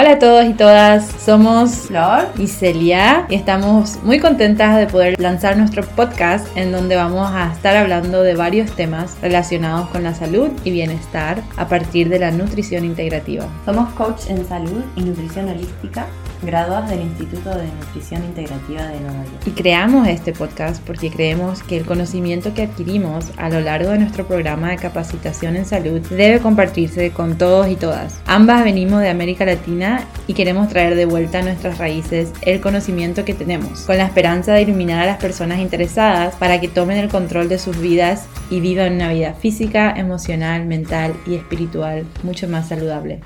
Hola a todos y todas, somos Flor y Celia y estamos muy contentas de poder lanzar nuestro podcast en donde vamos a estar hablando de varios temas relacionados con la salud y bienestar a partir de la nutrición integrativa. Somos coach en salud y nutrición holística graduadas del Instituto de Nutrición Integrativa de Nueva York. Y creamos este podcast porque creemos que el conocimiento que adquirimos a lo largo de nuestro programa de capacitación en salud debe compartirse con todos y todas. Ambas venimos de América Latina y queremos traer de vuelta a nuestras raíces el conocimiento que tenemos, con la esperanza de iluminar a las personas interesadas para que tomen el control de sus vidas y vivan una vida física, emocional, mental y espiritual mucho más saludable.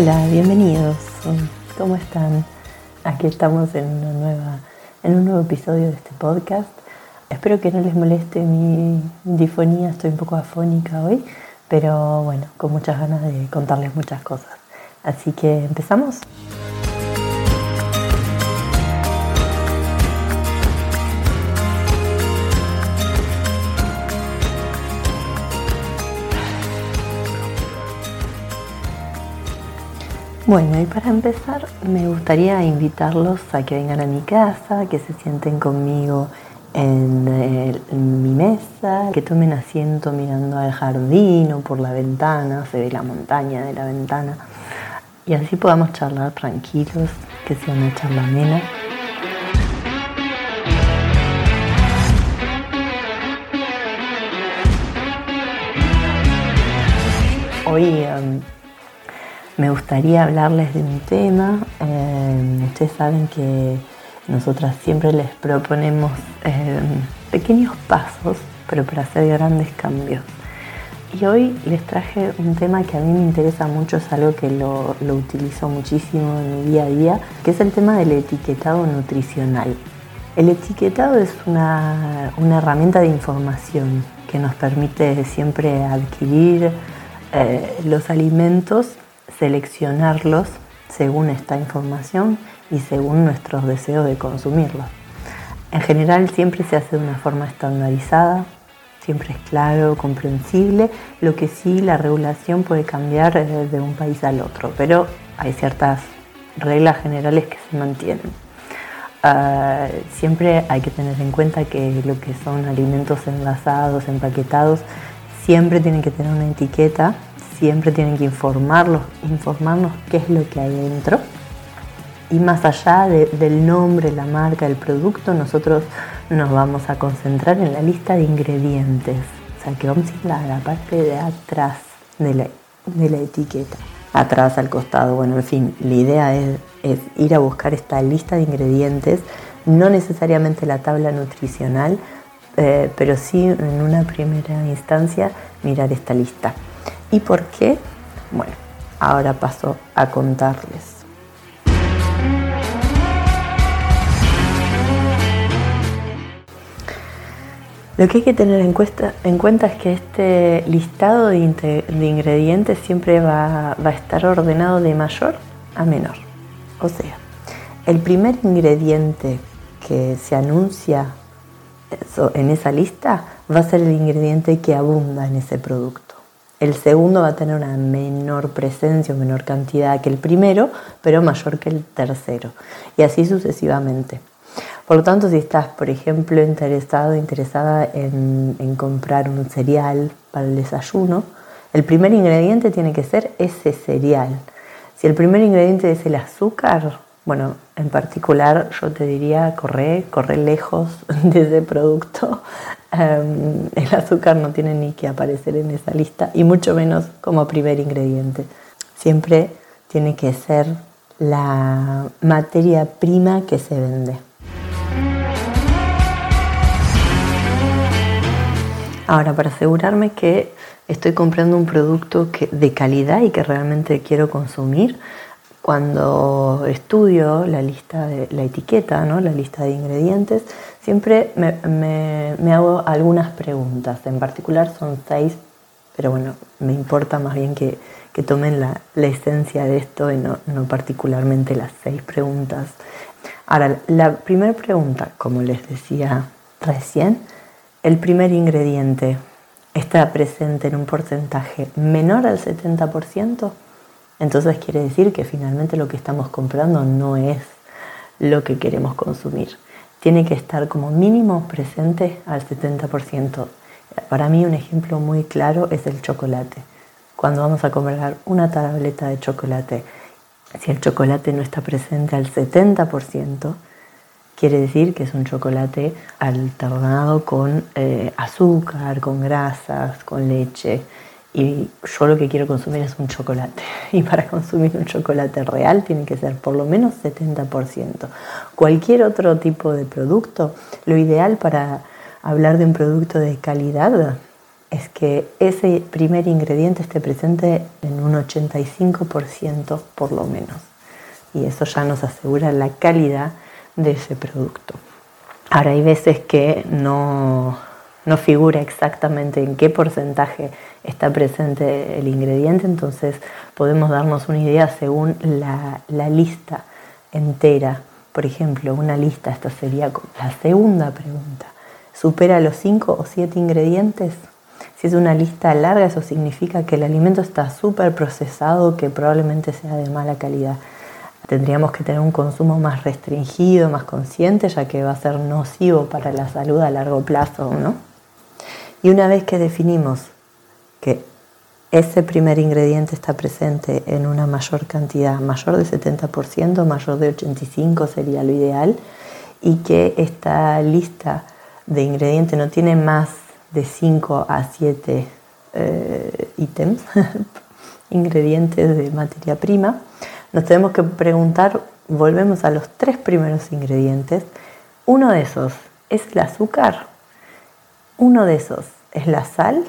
Hola, bienvenidos. ¿Cómo están? Aquí estamos en, una nueva, en un nuevo episodio de este podcast. Espero que no les moleste mi difonía, estoy un poco afónica hoy, pero bueno, con muchas ganas de contarles muchas cosas. Así que empezamos. Bueno, y para empezar me gustaría invitarlos a que vengan a mi casa, que se sienten conmigo en, mi mesa, que tomen asiento mirando al jardín o por la ventana, se ve la montaña de la ventana, y así podamos charlar tranquilos, que sea una charla amena. Hoy em, me gustaría hablarles de un tema. Eh, ustedes saben que nosotras siempre les proponemos eh, pequeños pasos, pero para hacer grandes cambios. Y hoy les traje un tema que a mí me interesa mucho, es algo que lo, utilizo muchísimo en mi día a día, que es el tema del etiquetado nutricional. El etiquetado es una, herramienta de información que nos permite siempre adquirir eh, los alimentos seleccionarlos según esta información y según nuestros deseos de consumirlos. En general siempre se hace de una forma estandarizada, siempre es claro, comprensible, lo que sí la regulación puede cambiar de un país al otro, pero hay ciertas reglas generales que se mantienen. Ah, siempre hay que tener en cuenta que lo que son alimentos envasados, empaquetados, siempre tienen que tener una etiqueta siempre tienen que informarlos, informarnos qué es lo que hay dentro. Y más allá del nombre, la marca, el producto, nosotros nos vamos a concentrar en la lista de ingredientes. O sea, que vamos a ir a la parte de atrás de la, de la etiqueta. Atrás, al costado. Bueno, en fin, la idea es, ir a buscar esta lista de ingredientes, no necesariamente la tabla nutricional, eh, pero sí en una primera instancia mirar esta lista. ¿Y por qué? Bueno, ahora paso a contarles. Lo que hay que tener en, cuenta es que este listado de, ingredientes siempre va, a estar ordenado de mayor a menor. O sea, el primer ingrediente que se anuncia en esa lista va a ser el ingrediente que abunda en ese producto. El segundo va a tener una menor presencia o menor cantidad que el primero, pero mayor que el tercero. Y así sucesivamente. Por lo tanto, si estás, por ejemplo, interesado, interesada en, en comprar un cereal para el desayuno, el primer ingrediente tiene que ser ese cereal. Si el primer ingrediente es el azúcar, bueno, en particular yo te diría corre, corre lejos de ese producto. Em, el azúcar no tiene ni que aparecer en esa lista y mucho menos como primer ingrediente. Siempre tiene que ser la materia prima que se vende. Ahora, para asegurarme que estoy comprando un producto de calidad y que realmente quiero consumir, cuando estudio la lista de la etiqueta, ¿no? la lista de ingredientes, siempre me, hago algunas preguntas. En particular son seis Pero bueno, me importa más bien que, tomen la, esencia de esto y no, no particularmente las seis preguntas. Ahora, la primera pregunta, como les decía recién, el primer ingrediente está presente en un porcentaje menor al 70%, entonces quiere decir que finalmente lo que estamos comprando no es lo que queremos consumir. Tiene que estar como mínimo presente al 70%. Para mí un ejemplo muy claro es el chocolate. Cuando vamos a comprar una tableta de chocolate, si el chocolate no está presente al 70%, quiere decir que es un chocolate alternado con eh, azúcar, con grasas, con leche. Y yo lo que quiero consumir es un chocolate. Y para consumir un chocolate real tiene que ser por lo menos 70%. Cualquier otro tipo de producto, lo ideal para hablar de un producto de calidad es que ese primer ingrediente esté presente en un 85% por lo menos. Y eso ya nos asegura la calidad de ese producto. Ahora hay veces que no, no figura exactamente en qué porcentaje está presente el ingrediente, entonces podemos darnos una idea según la, lista entera. Por ejemplo, una lista, esta sería la segunda pregunta. ¿Supera los 5 o 7 ingredientes? Si es una lista larga, eso significa que el alimento está súper procesado, que probablemente sea de mala calidad. Tendríamos que tener un consumo más restringido, más consciente, ya que va a ser nocivo para la salud a largo plazo, ¿no? Y una vez que definimos que ese primer ingrediente está presente en una mayor cantidad, mayor de 70%, mayor de 85% sería lo ideal, y que esta lista de ingredientes no tiene más de 5 a 7 eh, ítems, ingredientes de materia prima, nos tenemos que preguntar, volvemos a los tres primeros ingredientes, uno de esos es el azúcar, uno de esos es la sal.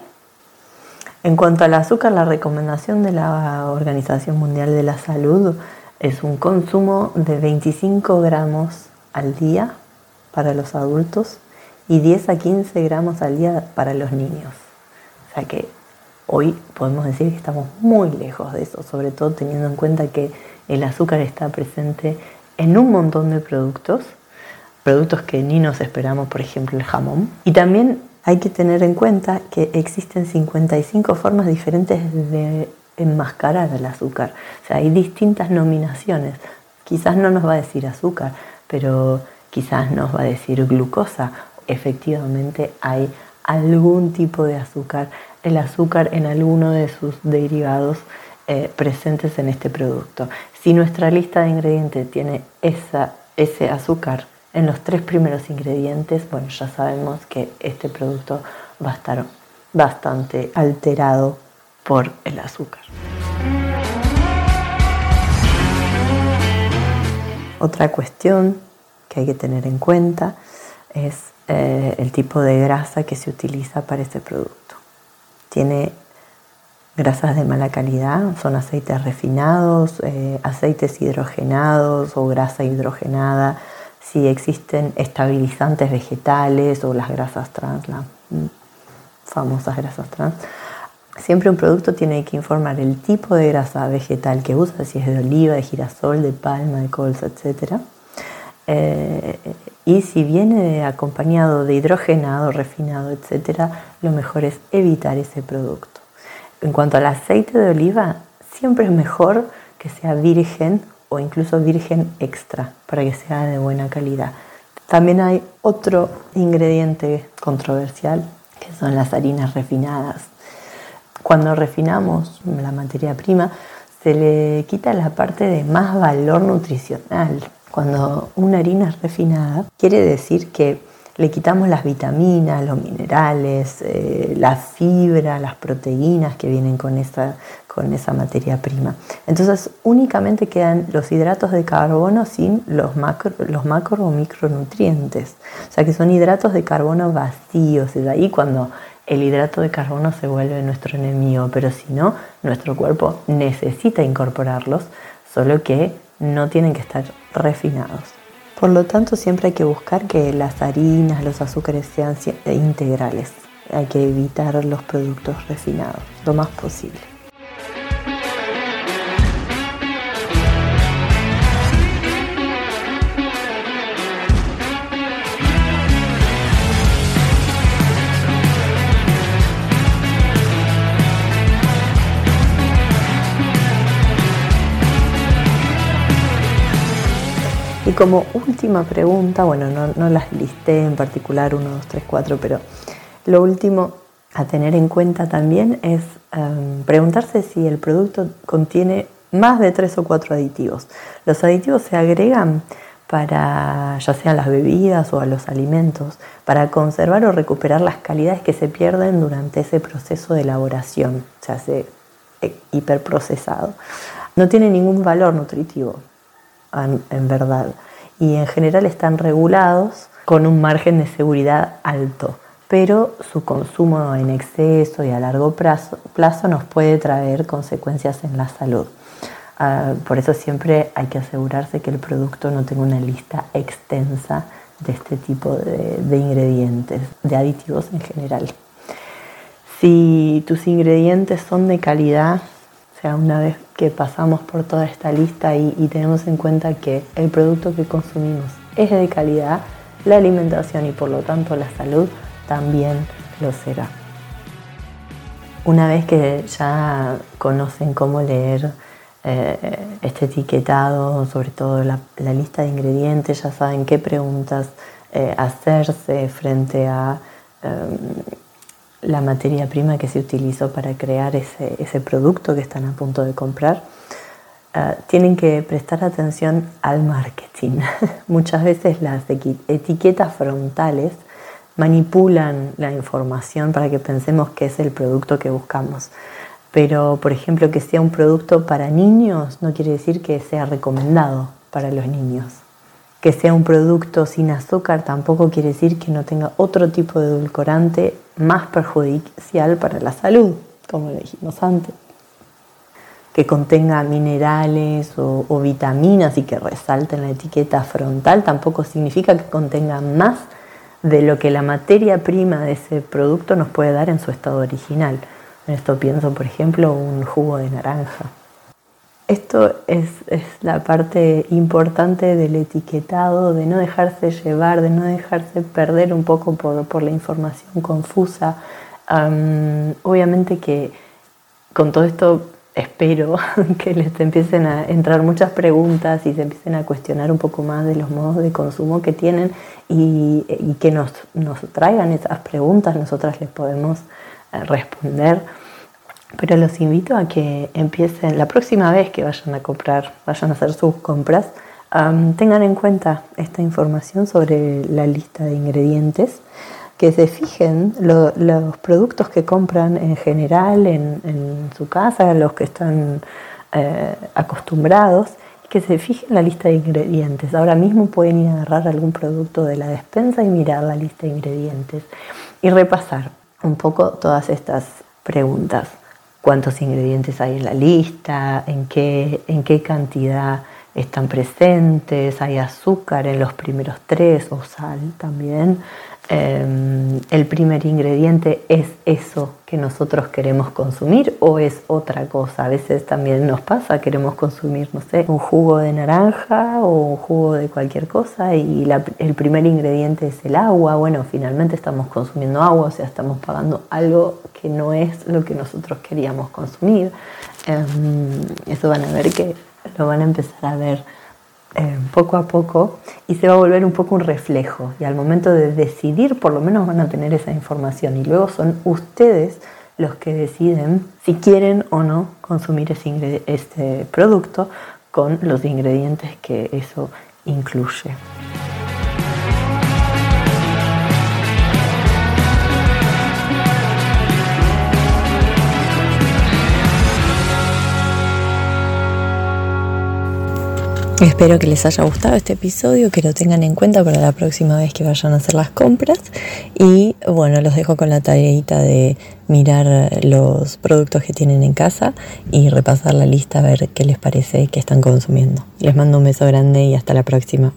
En cuanto al azúcar, la recomendación de la Organización Mundial de la Salud es un consumo de 25 gramos al día para los adultos y 10 a 15 gramos al día para los niños. O sea que hoy podemos decir que estamos muy lejos de eso, sobre todo teniendo en cuenta que el azúcar está presente en un montón de productos, productos que ni nos esperamos, por ejemplo el jamón. Y también hay que tener en cuenta que existen 55 formas diferentes de enmascarar el azúcar. O sea, hay distintas nominaciones. Quizás no nos va a decir azúcar, pero quizás nos va a decir glucosa efectivamente hay algún tipo de azúcar, el azúcar en alguno de sus derivados eh, presentes en este producto. Si nuestra lista de ingredientes tiene ese azúcar en los tres primeros ingredientes, bueno, ya sabemos que este producto va a estar bastante alterado por el azúcar. Otra cuestión que hay que tener en cuenta es eh, el tipo de grasa que se utiliza para este producto. Tiene grasas de mala calidad, son aceites refinados, eh, aceites hidrogenados o grasa hidrogenada, si existen estabilizantes vegetales o las grasas trans, las famosas grasas trans. Siempre un producto tiene que informar el tipo de grasa vegetal que usa, si es de oliva, de girasol, de palma, de colza, etc. Eh, y si viene acompañado de hidrogenado, refinado, etc., lo mejor es evitar ese producto. En cuanto al aceite de oliva, siempre es mejor que sea virgen o incluso virgen extra para que sea de buena calidad. También hay otro ingrediente controversial que son las harinas refinadas. Cuando refinamos la materia prima, se le quita la parte de más valor nutricional, cuando una harina es refinada, quiere decir que le quitamos las vitaminas, los minerales, eh, la fibra, las proteínas que vienen con esa, con esa materia prima. Entonces únicamente quedan los hidratos de carbono sin los macro, los macro o micronutrientes. O sea que son hidratos de carbono vacíos. Es ahí cuando el hidrato de carbono se vuelve nuestro enemigo. Pero si no, nuestro cuerpo necesita incorporarlos, solo que no tienen que estar refinados. Por lo tanto, siempre hay que buscar que las harinas, los azúcares sean integrales. hay que evitar los productos refinados lo más posible. Como última pregunta, bueno, no, las listé en particular, 1, 2, 3, 4, pero lo último a tener en cuenta también es em, preguntarse si el producto contiene más de 3 o 4 aditivos. Los aditivos se agregan para ya sean las bebidas o a los alimentos, para conservar o recuperar las calidades que se pierden durante ese proceso de elaboración, se hace hiperprocesado. No tiene ningún valor nutritivo, en, verdad. Y en general están regulados con un margen de seguridad alto, pero su consumo en exceso y a largo plazo, plazo nos puede traer consecuencias en la salud. Ah, por eso siempre hay que asegurarse que el producto no tenga una lista extensa de este tipo de, de ingredientes, de aditivos en general. Si tus ingredientes son de calidad, sea, una vez que pasamos por toda esta lista y, tenemos en cuenta que el producto que consumimos es de calidad, la alimentación y por lo tanto la salud también lo será. Una vez que ya conocen cómo leer eh, este etiquetado, sobre todo la, lista de ingredientes, ya saben qué preguntas eh, hacerse frente a em, la materia prima que se utilizó para crear ese, producto que están a punto de comprar, ah, tienen que prestar atención al marketing. Muchas veces las etiquetas frontales manipulan la información para que pensemos que es el producto que buscamos. Pero, por ejemplo, que sea un producto para niños no quiere decir que sea recomendado para los niños que sea un producto sin azúcar tampoco quiere decir que no tenga otro tipo de edulcorante más perjudicial para la salud, como le dijimos antes. Que contenga minerales o, vitaminas y que resalte en la etiqueta frontal tampoco significa que contenga más de lo que la materia prima de ese producto nos puede dar en su estado original. En esto pienso, por ejemplo, un jugo de naranja. Esto es, la parte importante del etiquetado, de no dejarse llevar, de no dejarse perder un poco por, la información confusa. obviamente que con todo esto espero que les empiecen a entrar muchas preguntas y se empiecen a cuestionar un poco más de los modos de consumo que tienen y, que nos, nos traigan esas preguntas, nosotras les podemos eh, responder. Pero los invito a que empiecen la próxima vez que vayan a comprar, vayan a hacer sus compras, tengan en cuenta esta información sobre la lista de ingredientes, que se fijen los productos que compran en general en, su casa, los que están eh, acostumbrados, que se fijen la lista de ingredientes. Ahora mismo pueden ir a agarrar algún producto de la despensa y mirar la lista de ingredientes y repasar un poco todas estas preguntas cuántos ingredientes hay en la lista, en qué, en qué cantidad están presentes, hay azúcar en los primeros tres o sal también. Em, el primer ingrediente es eso que nosotros queremos consumir o es otra cosa. A veces también nos pasa, queremos consumir, no sé, un jugo de naranja o un jugo de cualquier cosa y el primer ingrediente es el agua. Bueno, finalmente estamos consumiendo agua, o sea, estamos pagando algo que no es lo que nosotros queríamos consumir. Em, eso van a ver que lo van a empezar a ver eh, poco a poco y se va a volver un poco un reflejo. Y al momento de decidir, por lo menos van a tener esa información. Y luego son ustedes los que deciden si quieren o no consumir ese este producto con los ingredientes que eso incluye. Espero que les haya gustado este episodio, que lo tengan en cuenta para la próxima vez que vayan a hacer las compras. Y bueno, los dejo con la tareita de mirar los productos que tienen en casa y repasar la lista a ver qué les parece que están consumiendo. Les mando un beso grande y hasta la próxima.